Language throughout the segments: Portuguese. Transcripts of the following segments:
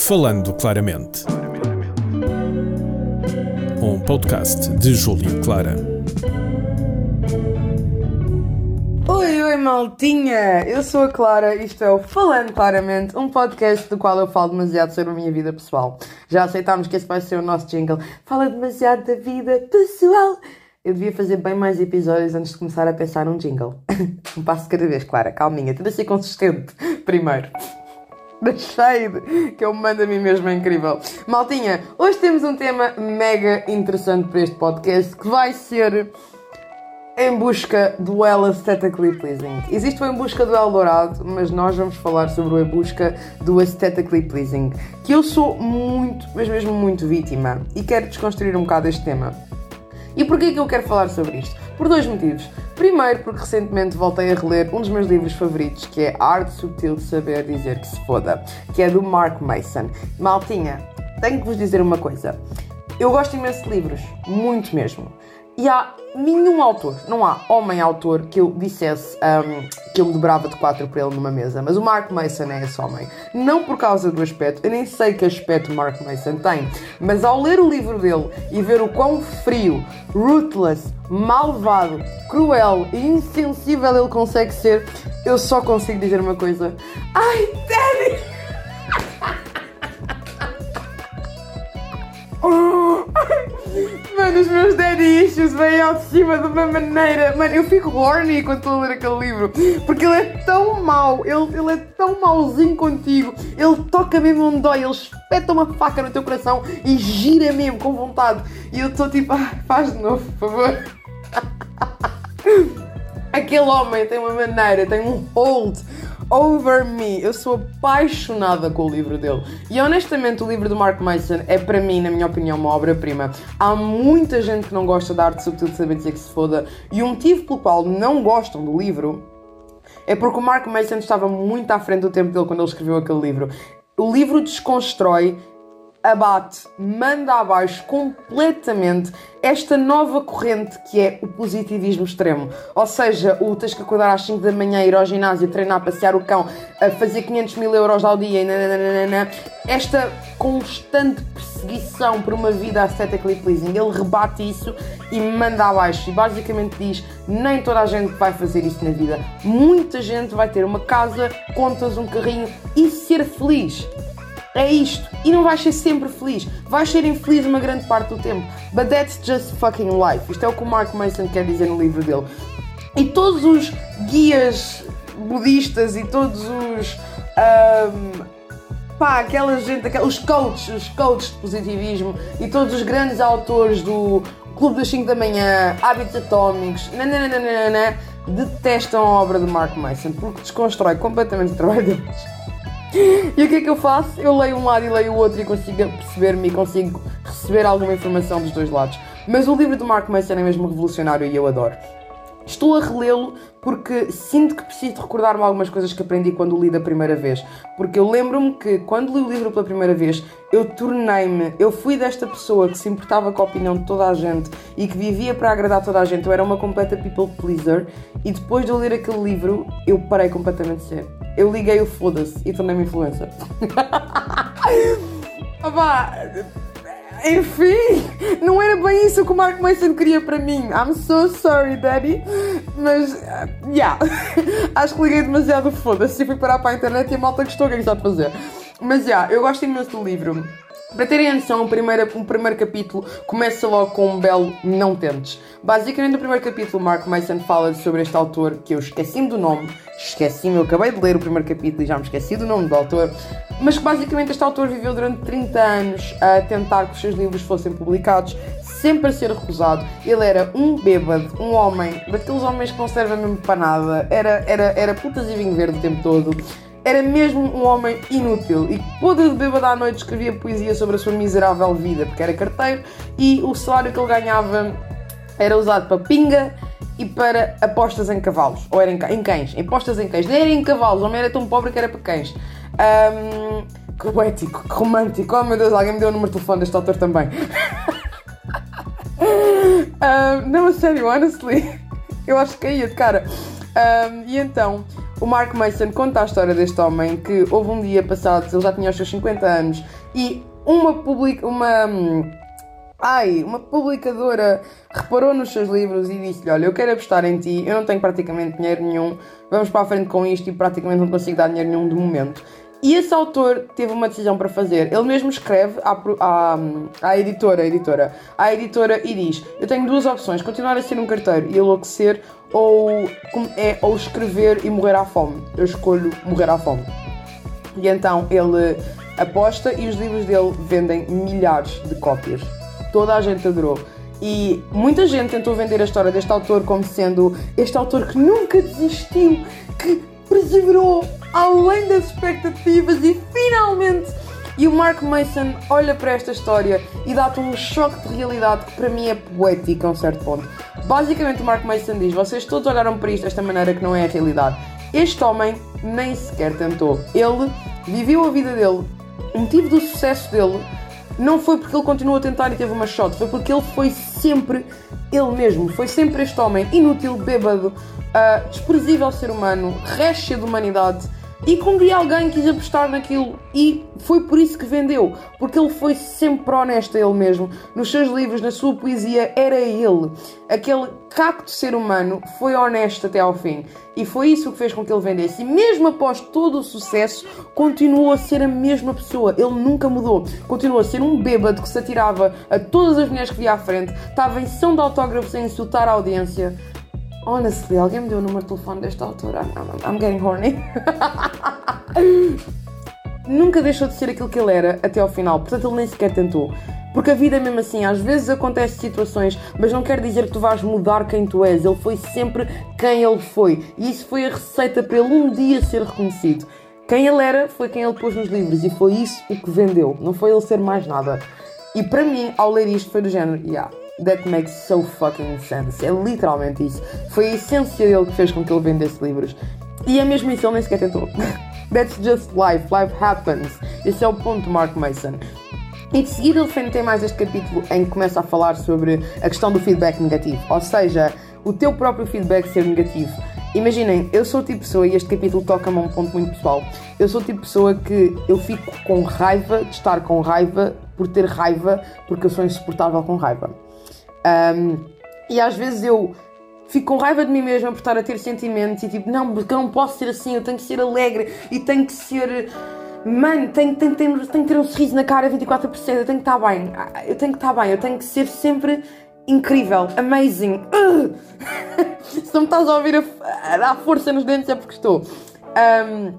Falando Claramente. Um podcast de Júlio Clara. Oi, oi, maltinha! Eu sou a Clara e isto é o Falando Claramente, um podcast do qual eu falo demasiado sobre a minha vida pessoal. Já aceitámos que esse vai ser o nosso jingle. Fala demasiado da vida pessoal. Eu devia fazer bem mais episódios antes de começar a pensar num jingle. um passo cada vez, Clara, calminha, tenta ser consistente primeiro. Da shade que eu mando a mim mesmo é incrível. Maltinha, hoje temos um tema mega interessante para este podcast que vai ser em busca do El Aesthetically Pleasing. Existe o Em Busca do El Dourado, mas nós vamos falar sobre o Em Busca do Aesthetically Pleasing, que eu sou muito, mas mesmo muito vítima e quero desconstruir um bocado este tema. E porquê que eu quero falar sobre isto? Por dois motivos. Primeiro, porque recentemente voltei a reler um dos meus livros favoritos, que é Arte Subtil de Saber Dizer que se Foda, que é do Mark Mason. Maltinha, tenho que vos dizer uma coisa. Eu gosto imenso de livros, muito mesmo. E há nenhum autor, não há homem autor que eu dissesse um, que eu me dobrava de quatro para ele numa mesa. Mas o Mark Mason é esse homem. Não por causa do aspecto, eu nem sei que aspecto Mark Mason tem, mas ao ler o livro dele e ver o quão frio, ruthless, malvado, cruel e insensível ele consegue ser, eu só consigo dizer uma coisa: Ai, Mano, os meus issues vêm ao de cima de uma maneira. Mano, eu fico horny quando estou a ler aquele livro. Porque ele é tão mau, ele, ele é tão mauzinho contigo. Ele toca mesmo onde dói, ele espeta uma faca no teu coração e gira mesmo com vontade. E eu estou tipo, ah, faz de novo, por favor. Aquele homem tem uma maneira, tem um hold over me. Eu sou apaixonada com o livro dele. E honestamente, o livro do Mark Mason é para mim, na minha opinião, uma obra-prima. Há muita gente que não gosta da arte subtil de saber dizer que se foda. E o motivo pelo qual não gostam do livro é porque o Mark Mason estava muito à frente do tempo dele quando ele escreveu aquele livro. O livro desconstrói abate, manda abaixo completamente esta nova corrente que é o positivismo extremo. Ou seja, o tens que acordar às 5 da manhã, ir ao ginásio, treinar, passear o cão, a fazer 500 mil euros ao dia, nananana. esta constante perseguição por uma vida aesthetically pleasing. Ele rebate isso e manda abaixo. E basicamente diz: nem toda a gente vai fazer isso na vida. Muita gente vai ter uma casa, contas, um carrinho e ser feliz. É isto. E não vais ser sempre feliz. Vais ser infeliz uma grande parte do tempo. But that's just fucking life. Isto é o que o Mark Mason quer dizer no livro dele. E todos os guias budistas e todos os. Um, pá, aquela gente, os coaches, os coaches de positivismo e todos os grandes autores do Clube das 5 da Manhã, Hábitos Atómicos, nananana, detestam a obra de Mark Mason porque desconstrói completamente o trabalho deles. E o que é que eu faço? Eu leio um lado e leio o outro e consigo perceber-me e consigo receber alguma informação dos dois lados. Mas o livro do Mark Mason é mesmo revolucionário e eu adoro. Estou a relê-lo porque sinto que preciso recordar-me algumas coisas que aprendi quando o li da primeira vez. Porque eu lembro-me que quando li o livro pela primeira vez, eu tornei-me, eu fui desta pessoa que se importava com a opinião de toda a gente e que vivia para agradar toda a gente. Eu era uma completa people pleaser e depois de eu ler aquele livro, eu parei completamente de ser. Eu liguei o foda-se e tornei-me influencer. Opá, enfim, não era bem isso que o Mark Mason queria para mim. I'm so sorry, Daddy. Mas, uh, yeah. Acho que liguei demasiado foda-se fui parar para a internet e a malta gostou, o que é que está a fazer? Mas, yeah, eu gosto imenso do livro. Para terem noção, o primeiro, o primeiro capítulo começa logo com um belo não tentes. Basicamente, no primeiro capítulo, Mark Mason fala sobre este autor que eu esqueci-me do nome, esqueci-me, eu acabei de ler o primeiro capítulo e já me esqueci do nome do autor, mas que basicamente este autor viveu durante 30 anos a tentar que os seus livros fossem publicados, sempre a ser recusado. Ele era um bêbado, um homem, daqueles homens que não servem mesmo para nada, era, era, era putas e vinho verde o tempo todo era mesmo um homem inútil e podre de bêbado à noite escrevia poesia sobre a sua miserável vida, porque era carteiro e o salário que ele ganhava era usado para pinga e para apostas em cavalos, ou era em, em cães, em apostas em cães, nem era em cavalos, o homem era tão pobre que era para cães. Um, que poético, que romântico, oh meu Deus, alguém me deu o número de telefone deste autor também. um, não, a sério, honestly, eu acho que caía de cara. Um, e então, o Mark Mason conta a história deste homem que houve um dia passado, ele já tinha os seus 50 anos, e uma publica, uma hum, ai, uma publicadora reparou nos seus livros e disse-lhe: Olha, eu quero apostar em ti, eu não tenho praticamente dinheiro nenhum, vamos para a frente com isto e praticamente não consigo dar dinheiro nenhum de momento. E esse autor teve uma decisão para fazer. Ele mesmo escreve à, à, à editora, editora, à editora e diz: Eu tenho duas opções: continuar a ser um carteiro e enlouquecer, ou, é, ou escrever e morrer à fome. Eu escolho morrer à fome. E então ele aposta e os livros dele vendem milhares de cópias. Toda a gente adorou. E muita gente tentou vender a história deste autor como sendo este autor que nunca desistiu, que perseverou além das expectativas e finalmente. E o Mark Mason olha para esta história e dá-te um choque de realidade que para mim é poético a um certo ponto. Basicamente, o Mark Mason diz: vocês todos olharam para isto desta maneira que não é a realidade. Este homem nem sequer tentou. Ele viveu a vida dele. O motivo do sucesso dele não foi porque ele continuou a tentar e teve uma shot, foi porque ele foi sempre ele mesmo. Foi sempre este homem inútil, bêbado, uh, desprezível ser humano, resto de humanidade e dia alguém quis apostar naquilo e foi por isso que vendeu, porque ele foi sempre honesto a ele mesmo. Nos seus livros, na sua poesia, era ele. Aquele cacto ser humano foi honesto até ao fim. E foi isso que fez com que ele vendesse. E mesmo após todo o sucesso, continuou a ser a mesma pessoa. Ele nunca mudou. Continuou a ser um bêbado que se atirava a todas as mulheres que via à frente, estava em sessão de autógrafos a insultar a audiência. Honestly, alguém me deu o número de telefone desta altura. I'm, I'm getting horny. Nunca deixou de ser aquilo que ele era até ao final, portanto ele nem sequer tentou. Porque a vida é mesmo assim, às vezes acontecem situações, mas não quer dizer que tu vais mudar quem tu és. Ele foi sempre quem ele foi. E isso foi a receita para ele um dia ser reconhecido. Quem ele era foi quem ele pôs nos livros e foi isso o que vendeu. Não foi ele ser mais nada. E para mim, ao ler isto, foi do género, yeah, That makes so fucking sense. É literalmente isso. Foi a essência dele que fez com que ele vendesse livros. E é mesmo isso, ele nem sequer tentou. That's just life. Life happens. Esse é o ponto de Mark Mason. E de seguida ele tem mais este capítulo em que começa a falar sobre a questão do feedback negativo. Ou seja, o teu próprio feedback ser negativo. Imaginem, eu sou o tipo de pessoa, e este capítulo toca-me a um ponto muito pessoal. Eu sou o tipo de pessoa que eu fico com raiva de estar com raiva por ter raiva, porque eu sou insuportável com raiva. Um, e às vezes eu fico com raiva de mim mesma por estar a ter sentimentos e tipo, não, porque eu não posso ser assim, eu tenho que ser alegre e tenho que ser. Mano, tenho, tenho, tenho, tenho que ter um sorriso na cara 24%, eu tenho que estar bem, eu tenho que estar bem, eu tenho que ser sempre incrível, amazing. Se não me estás a ouvir a, a dar força nos dentes é porque estou. Um,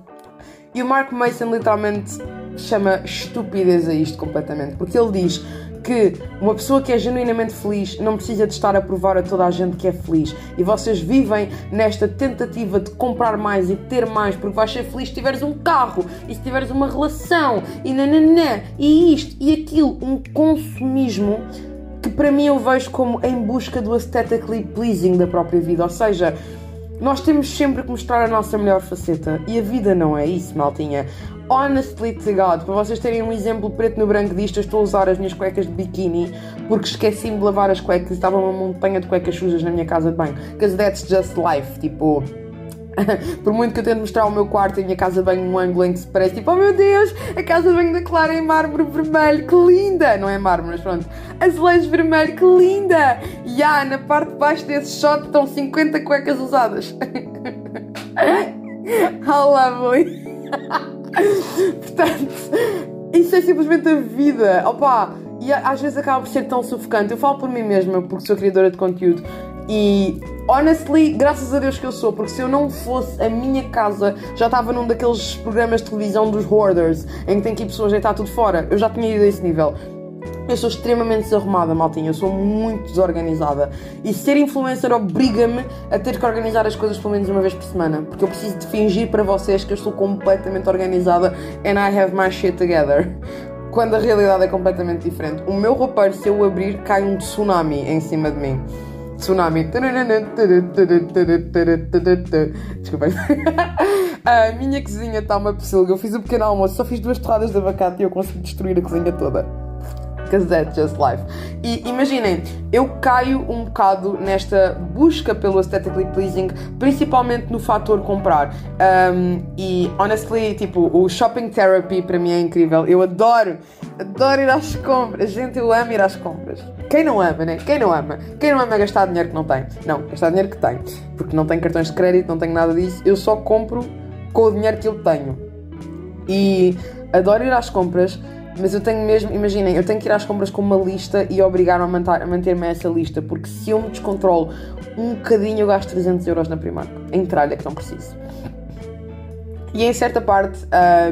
e o Mark Mason literalmente chama estupidez a isto completamente, porque ele diz que uma pessoa que é genuinamente feliz não precisa de estar a provar a toda a gente que é feliz. E vocês vivem nesta tentativa de comprar mais e ter mais, porque vais ser feliz se tiveres um carro e se tiveres uma relação e nananã e isto e aquilo. Um consumismo que para mim eu vejo como em busca do aesthetically pleasing da própria vida. Ou seja, nós temos sempre que mostrar a nossa melhor faceta e a vida não é isso, maltinha honestly to God, para vocês terem um exemplo preto no branco disto, eu estou a usar as minhas cuecas de biquíni porque esqueci-me de lavar as cuecas e estava uma montanha de cuecas sujas na minha casa de banho. Because that's just life. Tipo, por muito que eu tente mostrar o meu quarto e a minha casa de banho num ângulo em que se parece tipo, oh meu Deus, a casa de banho da Clara é em mármore vermelho, que linda! Não é mármore, mas pronto. Azulejos vermelho, que linda! E yeah, na parte de baixo desse shot estão 50 cuecas usadas. How lovely! Portanto, isso é simplesmente a vida. Opa, e às vezes acaba por ser tão sufocante. Eu falo por mim mesma, porque sou criadora de conteúdo. E honestly, graças a Deus que eu sou, porque se eu não fosse a minha casa, já estava num daqueles programas de televisão dos hoarders, em que tem que ir pessoas deitar tudo fora. Eu já tinha ido a esse nível. Eu sou extremamente desarrumada, maltinha. Eu sou muito desorganizada. E ser influencer obriga-me a ter que organizar as coisas pelo menos uma vez por semana. Porque eu preciso de fingir para vocês que eu estou completamente organizada and I have my shit together. Quando a realidade é completamente diferente. O meu roupeiro, se eu abrir, cai um tsunami em cima de mim. Tsunami. Desculpem. A minha cozinha está uma pocilga. Eu fiz um pequeno almoço, só fiz duas torradas de abacate e eu consegui destruir a cozinha toda. Because that's just life. E imaginem, eu caio um bocado nesta busca pelo aesthetically pleasing, principalmente no fator comprar. Um, e honestly, tipo, o shopping therapy para mim é incrível. Eu adoro, adoro ir às compras. Gente, eu amo ir às compras. Quem não ama, né? Quem não ama? Quem não ama gastar dinheiro que não tem? Não, gastar dinheiro que tem. Porque não tenho cartões de crédito, não tenho nada disso. Eu só compro com o dinheiro que eu tenho. E adoro ir às compras mas eu tenho mesmo, imaginem, eu tenho que ir às compras com uma lista e obrigar-me a manter-me a essa lista, porque se eu me descontrolo um bocadinho, eu gasto 300 euros na Primark, em tralha que não preciso. E em certa parte,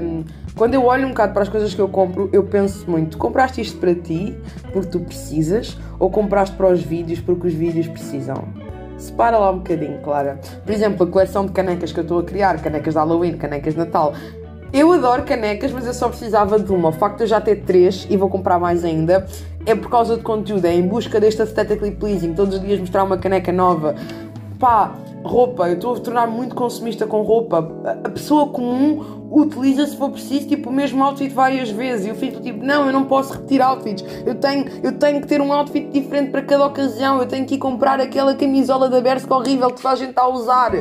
um, quando eu olho um bocado para as coisas que eu compro, eu penso muito: compraste isto para ti porque tu precisas, ou compraste para os vídeos porque os vídeos precisam? Separa lá um bocadinho, Clara. Por exemplo, a coleção de canecas que eu estou a criar, canecas de Halloween, canecas de Natal, eu adoro canecas, mas eu só precisava de uma. O facto de eu já ter três e vou comprar mais ainda é por causa de conteúdo, é em busca deste aesthetically pleasing. Todos os dias mostrar uma caneca nova. Pá, roupa, eu estou a tornar muito consumista com roupa. A pessoa comum utiliza se for preciso tipo o mesmo outfit várias vezes e eu fico tipo não eu não posso repetir outfits eu tenho eu tenho que ter um outfit diferente para cada ocasião eu tenho que ir comprar aquela camisola da Bershka horrível que toda a gente está a usar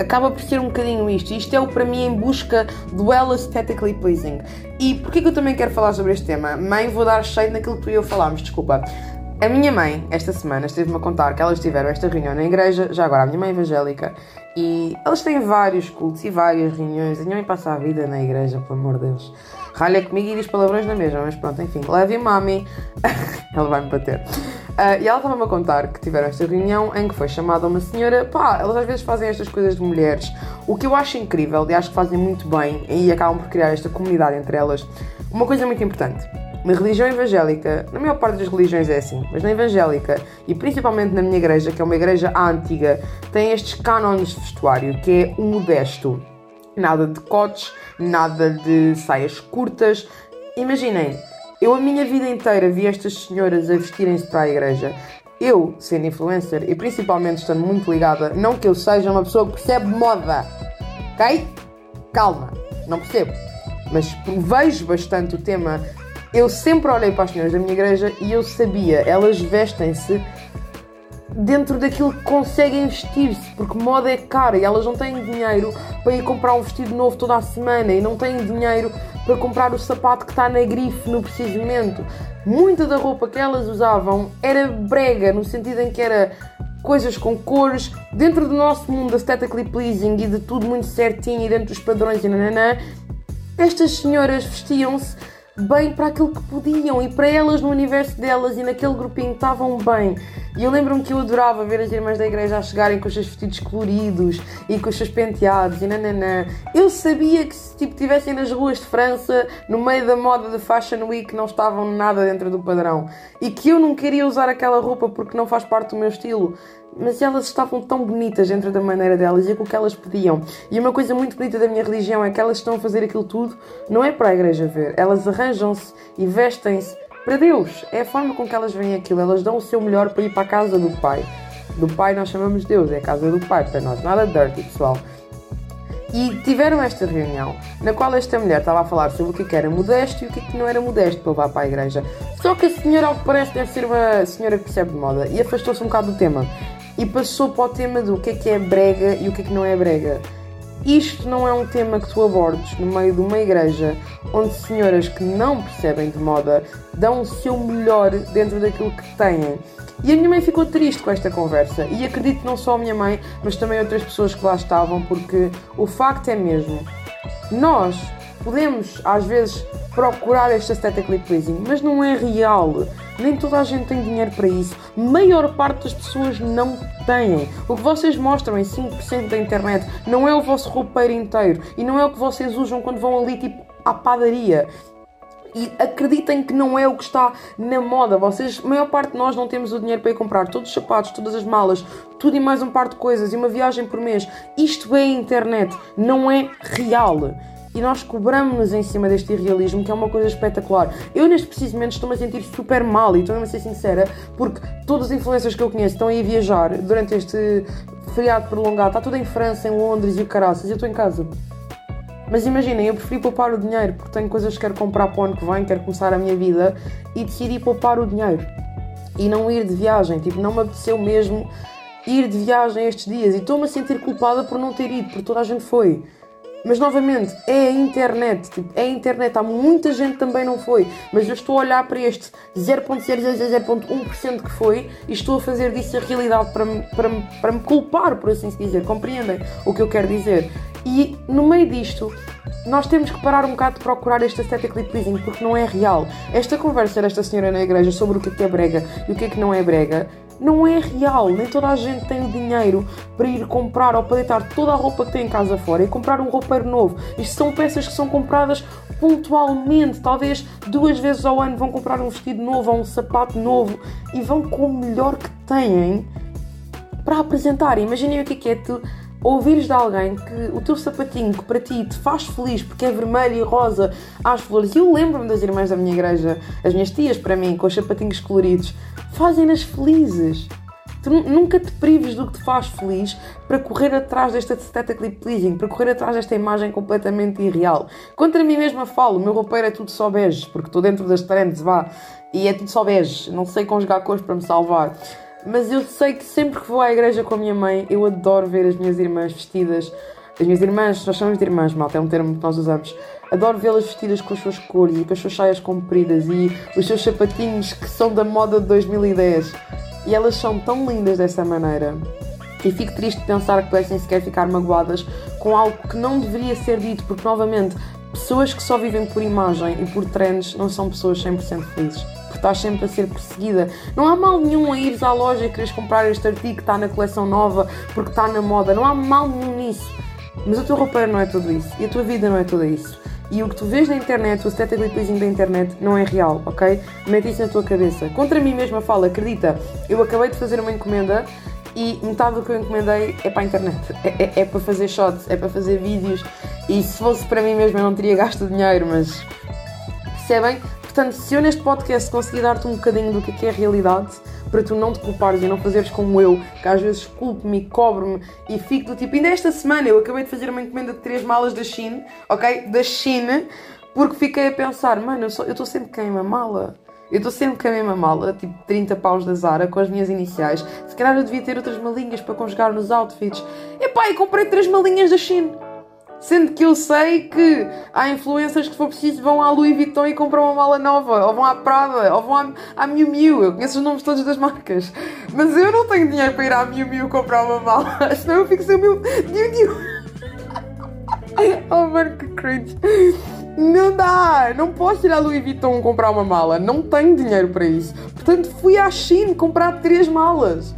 acaba por ser um bocadinho isto. Isto é o para mim em busca do well aesthetically pleasing. E porquê que eu também quero falar sobre este tema? Mãe, vou dar cheio naquilo que tu e eu falámos, desculpa. A minha mãe, esta semana, esteve-me a contar que elas tiveram esta reunião na igreja, já agora a minha mãe é evangélica, e elas têm vários cultos e várias reuniões. Minha mãe passa a vida na igreja, pelo amor de Deus. Ralha comigo e diz palavrões na mesma, mas pronto, enfim, leve mami, ela vai me bater. Uh, e ela estava-me a contar que tiveram esta reunião em que foi chamada uma senhora. Pá, elas às vezes fazem estas coisas de mulheres, o que eu acho incrível e acho que fazem muito bem e acabam por criar esta comunidade entre elas. Uma coisa muito importante. Na religião evangélica, na maior parte das religiões é assim, mas na evangélica e principalmente na minha igreja, que é uma igreja antiga, tem estes cânones de vestuário, que é o modesto. Nada de cotes, nada de saias curtas. Imaginem, eu a minha vida inteira vi estas senhoras a vestirem-se para a igreja. Eu, sendo influencer e principalmente estando muito ligada, não que eu seja uma pessoa que percebe moda, ok? Calma, não percebo. Mas vejo bastante o tema. Eu sempre olhei para as senhoras da minha igreja e eu sabia, elas vestem-se dentro daquilo que conseguem vestir-se, porque moda é cara e elas não têm dinheiro para ir comprar um vestido novo toda a semana e não têm dinheiro para comprar o sapato que está na grife no preciso momento. Muita da roupa que elas usavam era brega, no sentido em que era coisas com cores, dentro do nosso mundo aesthetically pleasing e de tudo muito certinho e dentro dos padrões e nananã, estas senhoras vestiam-se bem para aquilo que podiam e para elas no universo delas e naquele grupinho estavam bem. E eu lembro-me que eu adorava ver as irmãs da igreja a chegarem com os seus vestidos coloridos e com os seus penteados e nananã. Eu sabia que se tipo, estivessem nas ruas de França, no meio da moda de Fashion Week, não estavam nada dentro do padrão. E que eu não queria usar aquela roupa porque não faz parte do meu estilo mas elas estavam tão bonitas dentro da maneira delas e com o que elas pediam. E uma coisa muito bonita da minha religião é que elas estão a fazer aquilo tudo, não é para a igreja ver, elas arranjam-se e vestem-se para Deus. É a forma com que elas veem aquilo, elas dão o seu melhor para ir para a casa do Pai. Do Pai nós chamamos Deus, é a casa do Pai para nós, nada dirty, pessoal. E tiveram esta reunião, na qual esta mulher estava a falar sobre o que era modesto e o que não era modesto para levar para a igreja. Só que a senhora, ao que parece, deve ser uma senhora que percebe de moda e afastou-se um bocado do tema e passou para o tema do que é que é brega e o que é que não é brega. Isto não é um tema que tu abordes no meio de uma igreja onde senhoras que não percebem de moda dão o seu melhor dentro daquilo que têm. E a minha mãe ficou triste com esta conversa. E acredito não só a minha mãe, mas também outras pessoas que lá estavam, porque o facto é mesmo, nós podemos às vezes procurar este aesthetically pleasing, mas não é real. Nem toda a gente tem dinheiro para isso. Maior parte das pessoas não têm. O que vocês mostram em 5% da internet não é o vosso roupeiro inteiro e não é o que vocês usam quando vão ali tipo à padaria. E acreditem que não é o que está na moda. Vocês, a maior parte de nós não temos o dinheiro para ir comprar todos os sapatos, todas as malas, tudo e mais um par de coisas e uma viagem por mês. Isto é internet, não é real e nós cobramos-nos em cima deste irrealismo, que é uma coisa espetacular. Eu, neste preciso momento, estou-me a sentir super mal e estou-me a ser sincera, porque todas as influências que eu conheço estão a viajar durante este feriado prolongado. Está tudo em França, em Londres e o caraças, e eu estou em casa. Mas imaginem, eu preferi poupar o dinheiro porque tenho coisas que quero comprar para o ano que vem, quero começar a minha vida e decidi poupar o dinheiro e não ir de viagem. Tipo, não me apeteceu mesmo ir de viagem estes dias e estou-me a sentir culpada por não ter ido, porque toda a gente foi. Mas novamente, é a internet, tipo, é a internet, há muita gente que também não foi, mas eu estou a olhar para este 0.000.1% que foi e estou a fazer disso a realidade para me, para, me, para me culpar, por assim dizer, compreendem o que eu quero dizer? E no meio disto, nós temos que parar um bocado de procurar este aesthetically pleasing porque não é real. Esta conversa desta senhora na igreja sobre o que é brega e o que é que não é brega não é real. Nem toda a gente tem o dinheiro para ir comprar ou para deitar toda a roupa que tem em casa fora e comprar um roupeiro novo. Isto são peças que são compradas pontualmente, talvez duas vezes ao ano vão comprar um vestido novo ou um sapato novo e vão com o melhor que têm para apresentar. Imaginem o que é, é tu ouvires de alguém que o teu sapatinho que para ti te faz feliz porque é vermelho e rosa às flores. E eu lembro-me das irmãs da minha igreja, as minhas tias para mim, com os sapatinhos coloridos, fazem-nas felizes. Tu nunca te prives do que te faz feliz para correr atrás desta aesthetically pleasing, para correr atrás desta imagem completamente irreal. Contra mim mesma falo, o meu roupeiro é tudo só bege, porque estou dentro das trends, vá, e é tudo só bege, não sei conjugar cores para me salvar. Mas eu sei que sempre que vou à igreja com a minha mãe, eu adoro ver as minhas irmãs vestidas. As minhas irmãs, nós chamamos de irmãs, malta, é um termo que nós usamos. Adoro vê-las vestidas com as suas cores e com as suas saias compridas e os seus sapatinhos que são da moda de 2010. E elas são tão lindas dessa maneira. E fico triste de pensar que pudessem sequer ficar magoadas com algo que não deveria ser dito, porque novamente, pessoas que só vivem por imagem e por trends não são pessoas 100% felizes estás sempre a ser perseguida. Não há mal nenhum a ires à loja e quereres comprar este artigo que está na coleção nova porque está na moda. Não há mal nenhum nisso. Mas o teu roupeiro não é tudo isso. E a tua vida não é tudo isso. E o que tu vês na internet, o aesthetically pleasing da internet, não é real, ok? Mete isso na tua cabeça. Contra mim mesma fala, acredita, eu acabei de fazer uma encomenda e metade do que eu encomendei é para a internet. É, é, é, para fazer shots, é para fazer vídeos. E se fosse para mim mesma eu não teria gasto dinheiro, mas percebem? Portanto, se eu neste podcast conseguir dar-te um bocadinho do que é a realidade, para tu não te culpares e não fazeres como eu, que às vezes culpo-me cobro-me e fico do tipo. Ainda esta semana eu acabei de fazer uma encomenda de três malas da China, ok? Da China, porque fiquei a pensar, mano, eu estou sempre com a mesma mala. Eu estou sempre com a mesma mala, tipo 30 paus da Zara, com as minhas iniciais. Se calhar eu devia ter outras malinhas para conjugar nos outfits. E pá, e comprei três malinhas da China. Sendo que eu sei que há influências que, se for preciso, vão à Louis Vuitton e compram uma mala nova, ou vão à Prada, ou vão à, à Miu Miu. Eu conheço os nomes todos das marcas. Mas eu não tenho dinheiro para ir à Miu Miu comprar uma mala, senão eu fico sem o meu Miu Miu. oh, mano, que cringe. Não dá! Não posso ir à Louis Vuitton comprar uma mala. Não tenho dinheiro para isso. Portanto, fui à China comprar três malas.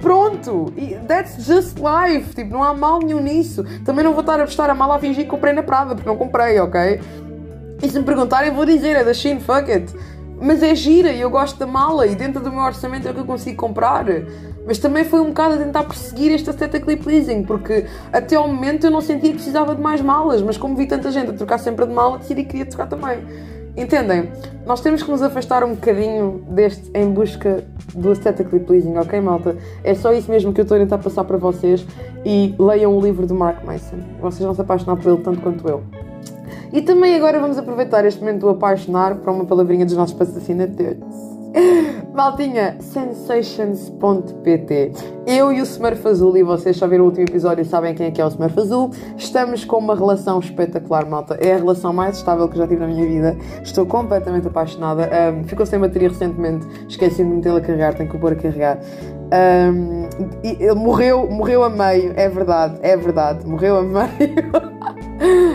Pronto! That's just life! Tipo, não há mal nenhum nisso. Também não vou estar a prestar a mala a fingir que comprei na Prada, porque não comprei, ok? E se me perguntarem, vou dizer, é da Shein, fuck it. Mas é gira e eu gosto da mala e dentro do meu orçamento é o que eu consigo comprar. Mas também foi um bocado a tentar perseguir este aesthetically pleasing, porque até ao momento eu não sentia que precisava de mais malas, mas como vi tanta gente a trocar sempre de mala, decidi que queria trocar também. Entendem? Nós temos que nos afastar um bocadinho deste em busca do aesthetically pleasing, ok, malta? É só isso mesmo que eu estou a tentar passar para vocês e leiam o livro do Mark Mason. Vocês vão se apaixonar por ele tanto quanto eu. E também agora vamos aproveitar este momento do apaixonar para uma palavrinha dos nossos patrocinadores. Maltinha, sensations.pt Eu e o Smurf Azul, e vocês só viram o último episódio e sabem quem é que é o Smurf Azul, estamos com uma relação espetacular, malta. É a relação mais estável que já tive na minha vida. Estou completamente apaixonada. Um, ficou sem bateria recentemente, esqueci-me de metê-la a carregar, tenho que pôr a carregar. Um, ele morreu, morreu a meio, é verdade, é verdade, morreu a meio.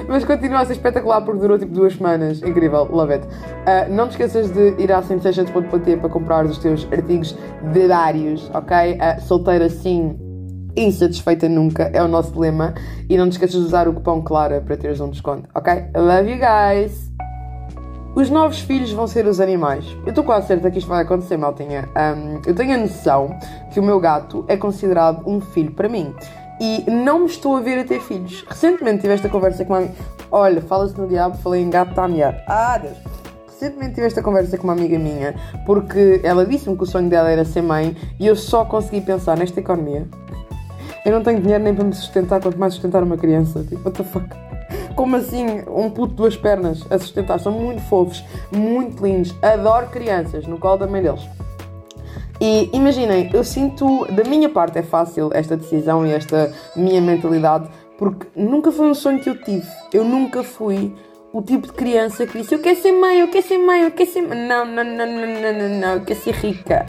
Mas continua a ser espetacular porque durou tipo duas semanas. Incrível, love it. Uh, não te esqueças de ir à sensations.pt para comprar os teus artigos diários, ok? Uh, solteira sim, insatisfeita nunca, é o nosso lema. E não te esqueças de usar o cupom CLARA para teres um desconto, ok? Love you guys! Os novos filhos vão ser os animais. Eu estou quase certa que isto vai acontecer, maltinha. Um, eu tenho a noção que o meu gato é considerado um filho para mim e não me estou a ver a ter filhos. Recentemente tive esta conversa com uma amiga. Olha, fala-se no diabo, falei em gato, está a mear. Ah, Deus! Recentemente tive esta conversa com uma amiga minha porque ela disse-me que o sonho dela era ser mãe e eu só consegui pensar nesta economia. Eu não tenho dinheiro nem para me sustentar, quanto mais sustentar uma criança. Tipo, what the fuck? como assim um puto de duas pernas a sustentar. São muito fofos, muito lindos. Adoro crianças no colo da mãe deles. E imaginem, eu sinto, da minha parte é fácil esta decisão e esta minha mentalidade, porque nunca foi um sonho que eu tive. Eu nunca fui o tipo de criança que disse eu quero ser mãe, eu quero ser mãe, eu quero ser mãe. Não, não, não, não, não, não, não, eu quero ser rica.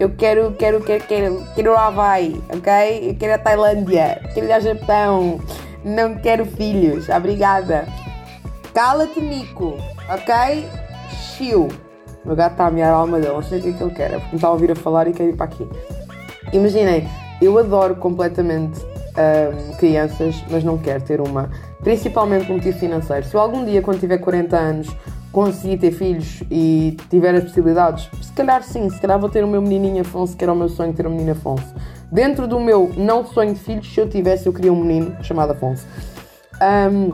Eu quero, quero, quero, quero, quero o Havaí, ok? Eu quero a Tailândia, quero ir ao Japão. Não quero filhos, obrigada. Cala-te, Nico, ok? Chiu. Meu gato está a miar a alma dele, não sei o que é que ele quer, porque me está a ouvir a falar e quer ir para aqui. Imaginem, eu adoro completamente hum, crianças, mas não quero ter uma, principalmente por motivo financeiro. Se eu algum dia, quando tiver 40 anos, conseguir ter filhos e tiver as possibilidades, se calhar sim, se calhar vou ter o meu menininho Afonso, que era o meu sonho ter um menino Afonso. Dentro do meu não sonho de filhos, se eu tivesse, eu queria um menino chamado Afonso. Um,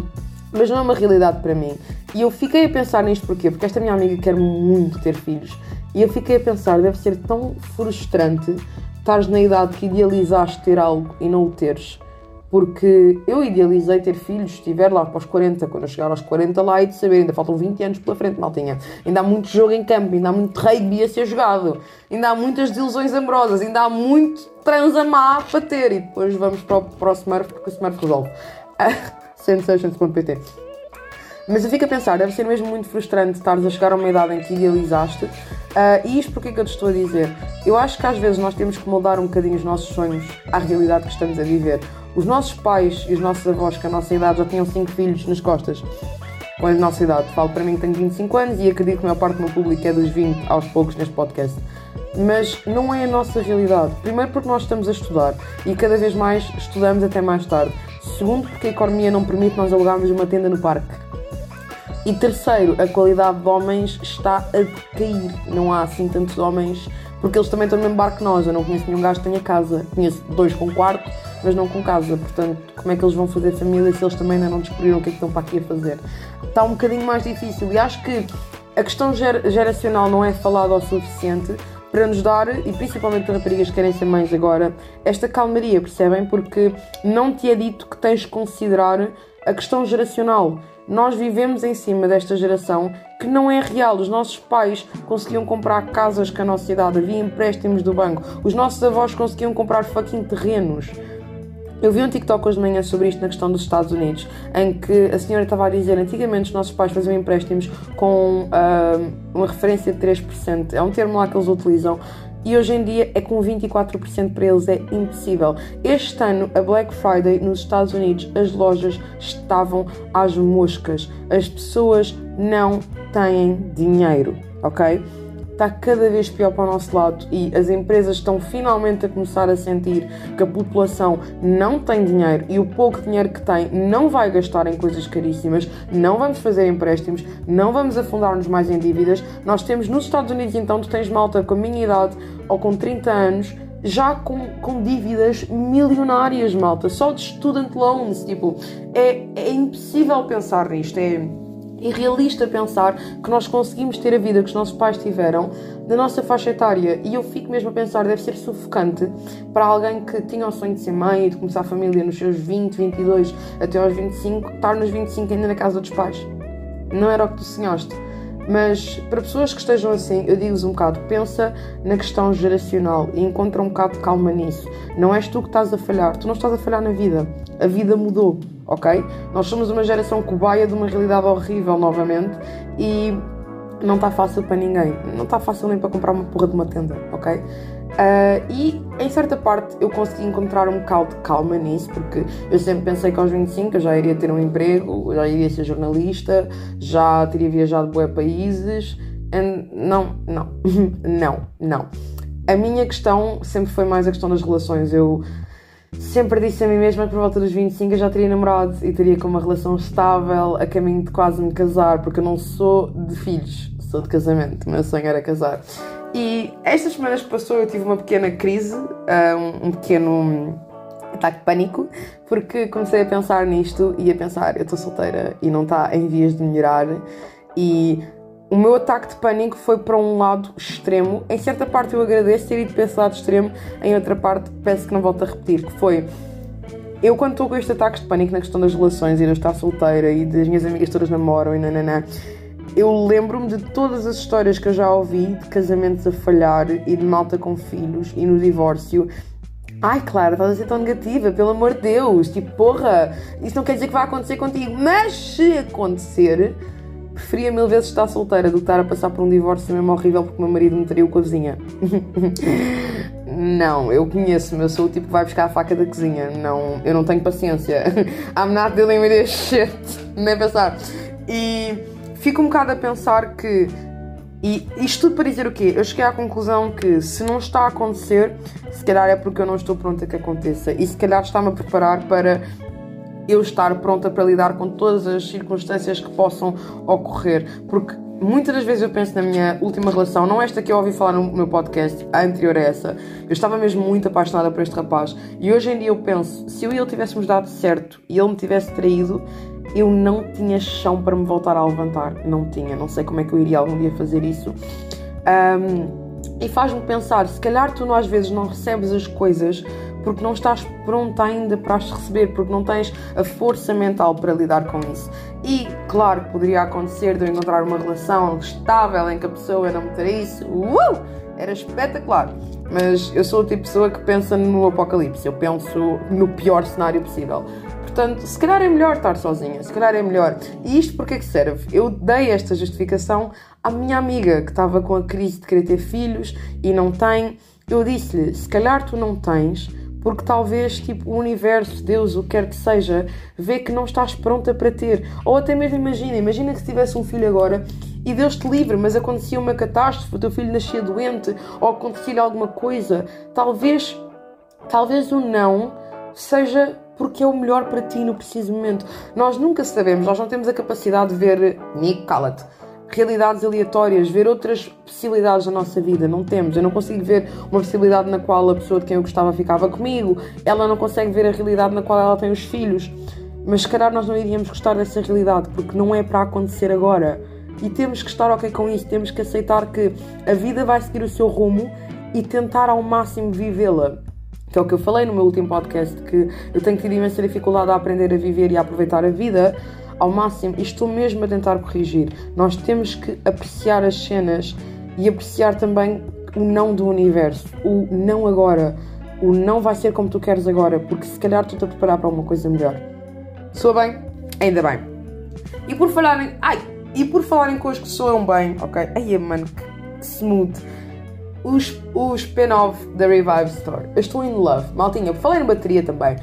mas não é uma realidade para mim. E eu fiquei a pensar nisto porquê? Porque esta minha amiga quer muito ter filhos. E eu fiquei a pensar, deve ser tão frustrante estares na idade que idealizaste ter algo e não o teres. Porque eu idealizei ter filhos, estiver lá para os 40, quando eu chegar aos 40 lá e de saber, ainda faltam 20 anos pela frente, maltinha. Ainda há muito jogo em campo, ainda há muito rugby a ser jogado, ainda há muitas desilusões amorosas, ainda há muito transamá para ter. E depois vamos para o, para o Smurf, porque o Smurf resolve. mas eu fico a pensar, deve ser mesmo muito frustrante estares a chegar a uma idade em que idealizaste. Uh, e isto porque é que eu te estou a dizer? Eu acho que às vezes nós temos que moldar um bocadinho os nossos sonhos à realidade que estamos a viver. Os nossos pais e os nossos avós, que a nossa idade já tinham 5 filhos nas costas, com a nossa idade. Falo para mim que tenho 25 anos e acredito que a maior parte do meu público é dos 20 aos poucos neste podcast. Mas não é a nossa realidade. Primeiro porque nós estamos a estudar e cada vez mais estudamos até mais tarde. Segundo porque a economia não permite nós alugarmos uma tenda no parque. E terceiro, a qualidade de homens está a decair. Não há assim tantos homens, porque eles também estão no mesmo barco que nós. Eu não conheço nenhum gajo que tenha casa. Conheço dois com quarto, mas não com casa. Portanto, como é que eles vão fazer família se eles também ainda não descobriram o que é que estão para aqui a fazer? Está um bocadinho mais difícil e acho que a questão ger geracional não é falada o suficiente para nos dar, e principalmente para raparigas que querem ser mães agora, esta calmaria, percebem? Porque não te é dito que tens de considerar a questão geracional. Nós vivemos em cima desta geração que não é real. Os nossos pais conseguiam comprar casas com a nossa idade, havia empréstimos do banco. Os nossos avós conseguiam comprar fucking terrenos. Eu vi um TikTok hoje de manhã sobre isto na questão dos Estados Unidos, em que a senhora estava a dizer antigamente os nossos pais faziam empréstimos com uh, uma referência de 3%. É um termo lá que eles utilizam e hoje em dia é com 24% para eles é impossível. Este ano, a Black Friday nos Estados Unidos, as lojas estavam às moscas. As pessoas não têm dinheiro, ok? Está cada vez pior para o nosso lado e as empresas estão finalmente a começar a sentir que a população não tem dinheiro e o pouco dinheiro que tem não vai gastar em coisas caríssimas, não vamos fazer empréstimos, não vamos afundar-nos mais em dívidas. Nós temos nos Estados Unidos, então, tu tens malta com a minha idade ou com 30 anos já com, com dívidas milionárias, malta, só de student loans. Tipo, é, é impossível pensar nisto. É irrealista pensar que nós conseguimos ter a vida que os nossos pais tiveram da nossa faixa etária. E eu fico mesmo a pensar, deve ser sufocante para alguém que tinha o sonho de ser mãe e de começar a família nos seus 20, 22 até aos 25, estar nos 25 ainda na casa dos pais. Não era o que tu sonhaste. Mas para pessoas que estejam assim, eu digo-vos um bocado, pensa na questão geracional e encontra um bocado de calma nisso. Não és tu que estás a falhar, tu não estás a falhar na vida. A vida mudou, ok? Nós somos uma geração cobaia de uma realidade horrível novamente e não está fácil para ninguém. Não está fácil nem para comprar uma porra de uma tenda, ok? Uh, e em certa parte eu consegui encontrar um bocado de calma nisso, porque eu sempre pensei que aos 25 eu já iria ter um emprego, já iria ser jornalista, já teria viajado bué países. And não, não, não, não. A minha questão sempre foi mais a questão das relações. Eu sempre disse a mim mesma que por volta dos 25 eu já teria namorado e teria com uma relação estável, a caminho de quase me casar, porque eu não sou de filhos, sou de casamento, o meu sonho era casar. E estas semanas que passou eu tive uma pequena crise, um pequeno ataque de pânico, porque comecei a pensar nisto e a pensar, eu estou solteira e não está em vias de melhorar e o meu ataque de pânico foi para um lado extremo. Em certa parte eu agradeço ter ido para esse lado extremo, em outra parte peço que não volte a repetir, que foi eu quando estou com estes ataques de pânico na questão das relações e de estar solteira e das minhas amigas todas namoram e nananã, eu lembro-me de todas as histórias que eu já ouvi de casamentos a falhar e de malta com filhos e no divórcio. Ai, claro, estás a ser tão negativa, pelo amor de Deus, tipo, porra, isso não quer dizer que vai acontecer contigo, mas se acontecer, preferia mil vezes estar solteira do que estar a passar por um divórcio mesmo horrível porque meu marido me traiu com a vizinha. não, eu conheço-me, eu sou o tipo que vai buscar a faca da cozinha, não, eu não tenho paciência. I'm not dealing with this shit, nem pensar. E fico um bocado a pensar que e isto tudo para dizer o quê? Eu cheguei à conclusão que se não está a acontecer, se calhar é porque eu não estou pronta que aconteça. E se calhar está-me a preparar para eu estar pronta para lidar com todas as circunstâncias que possam ocorrer. Porque muitas das vezes eu penso na minha última relação, não esta que eu ouvi falar no meu podcast, a anterior a essa. Eu estava mesmo muito apaixonada por este rapaz. E hoje em dia eu penso, se eu e ele tivéssemos dado certo e ele me tivesse traído, eu não tinha chão para me voltar a levantar. Não tinha. Não sei como é que eu iria algum dia fazer isso. Um, e faz-me pensar, se calhar tu às vezes não recebes as coisas porque não estás pronta ainda para as receber, porque não tens a força mental para lidar com isso. E claro, poderia acontecer de eu encontrar uma relação estável em que a pessoa não me isso. Uh! Era espetacular. Mas eu sou o tipo de pessoa que pensa no apocalipse, eu penso no pior cenário possível. Portanto, se calhar é melhor estar sozinha, se calhar é melhor. E isto porque é que serve? Eu dei esta justificação à minha amiga que estava com a crise de querer ter filhos e não tem. Eu disse-lhe: se calhar tu não tens, porque talvez tipo o universo, Deus, o que quer que seja, vê que não estás pronta para ter. Ou até mesmo imagina, imagina que se tivesse um filho agora e Deus te livre, mas acontecia uma catástrofe, o teu filho nascia doente ou acontecia-lhe alguma coisa, talvez, talvez o não seja porque é o melhor para ti no preciso momento. Nós nunca sabemos, nós não temos a capacidade de ver, Nick, cala-te, realidades aleatórias, ver outras possibilidades da nossa vida. Não temos. Eu não consigo ver uma possibilidade na qual a pessoa de quem eu gostava ficava comigo, ela não consegue ver a realidade na qual ela tem os filhos. Mas se calhar nós não iríamos gostar dessa realidade porque não é para acontecer agora. E temos que estar ok com isso, temos que aceitar que a vida vai seguir o seu rumo e tentar ao máximo vivê-la que é o que eu falei no meu último podcast, que eu tenho tido imensa dificuldade a aprender a viver e a aproveitar a vida ao máximo e estou mesmo a tentar corrigir. Nós temos que apreciar as cenas e apreciar também o não do universo, o não agora, o não vai ser como tu queres agora, porque se calhar tu te a preparar para alguma coisa melhor. Soa bem? Ainda bem. E por falarem. Ai! E por falarem coisas que soam bem, ok? Ai, mano, que smooth os, o spin-off da Revive Store. Eu estou in love. Maltinha, falei em bateria também.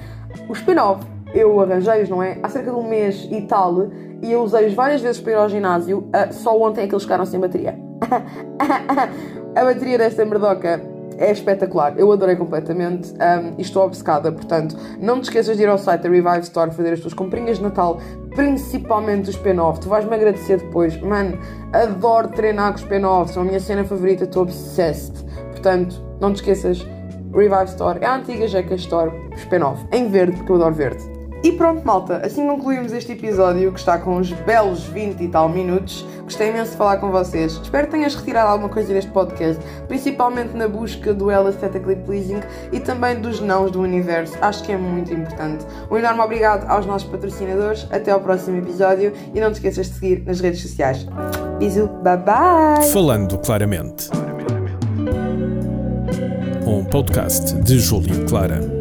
O spin-off, eu arranjei-os, não é? Há cerca de um mês e tal, e eu usei-os várias vezes para ir ao ginásio. Uh, só ontem é que eles ficaram sem bateria. a bateria desta merdoca é espetacular. Eu adorei completamente um, e estou obcecada. Portanto, não te esqueças de ir ao site da Revive Store fazer as tuas comprinhas de Natal, principalmente os P9. Tu vais-me agradecer depois. Mano, adoro treinar com os P9, são a minha cena favorita, estou obsessed. Portanto, não te esqueças. Revive Store é a antiga Jeca Store, os P9, em verde, porque eu adoro verde. E pronto, malta, assim concluímos este episódio que está com uns belos 20 e tal minutos. Gostei imenso de falar com vocês. Espero que tenhas retirado alguma coisa deste podcast, principalmente na busca do Ela Aesthetically Pleasing e também dos nãos do universo. Acho que é muito importante. Um enorme obrigado aos nossos patrocinadores. Até ao próximo episódio e não te esqueças de seguir nas redes sociais. Beijo, bye bye! Falando claramente. Um podcast de Júlio Clara.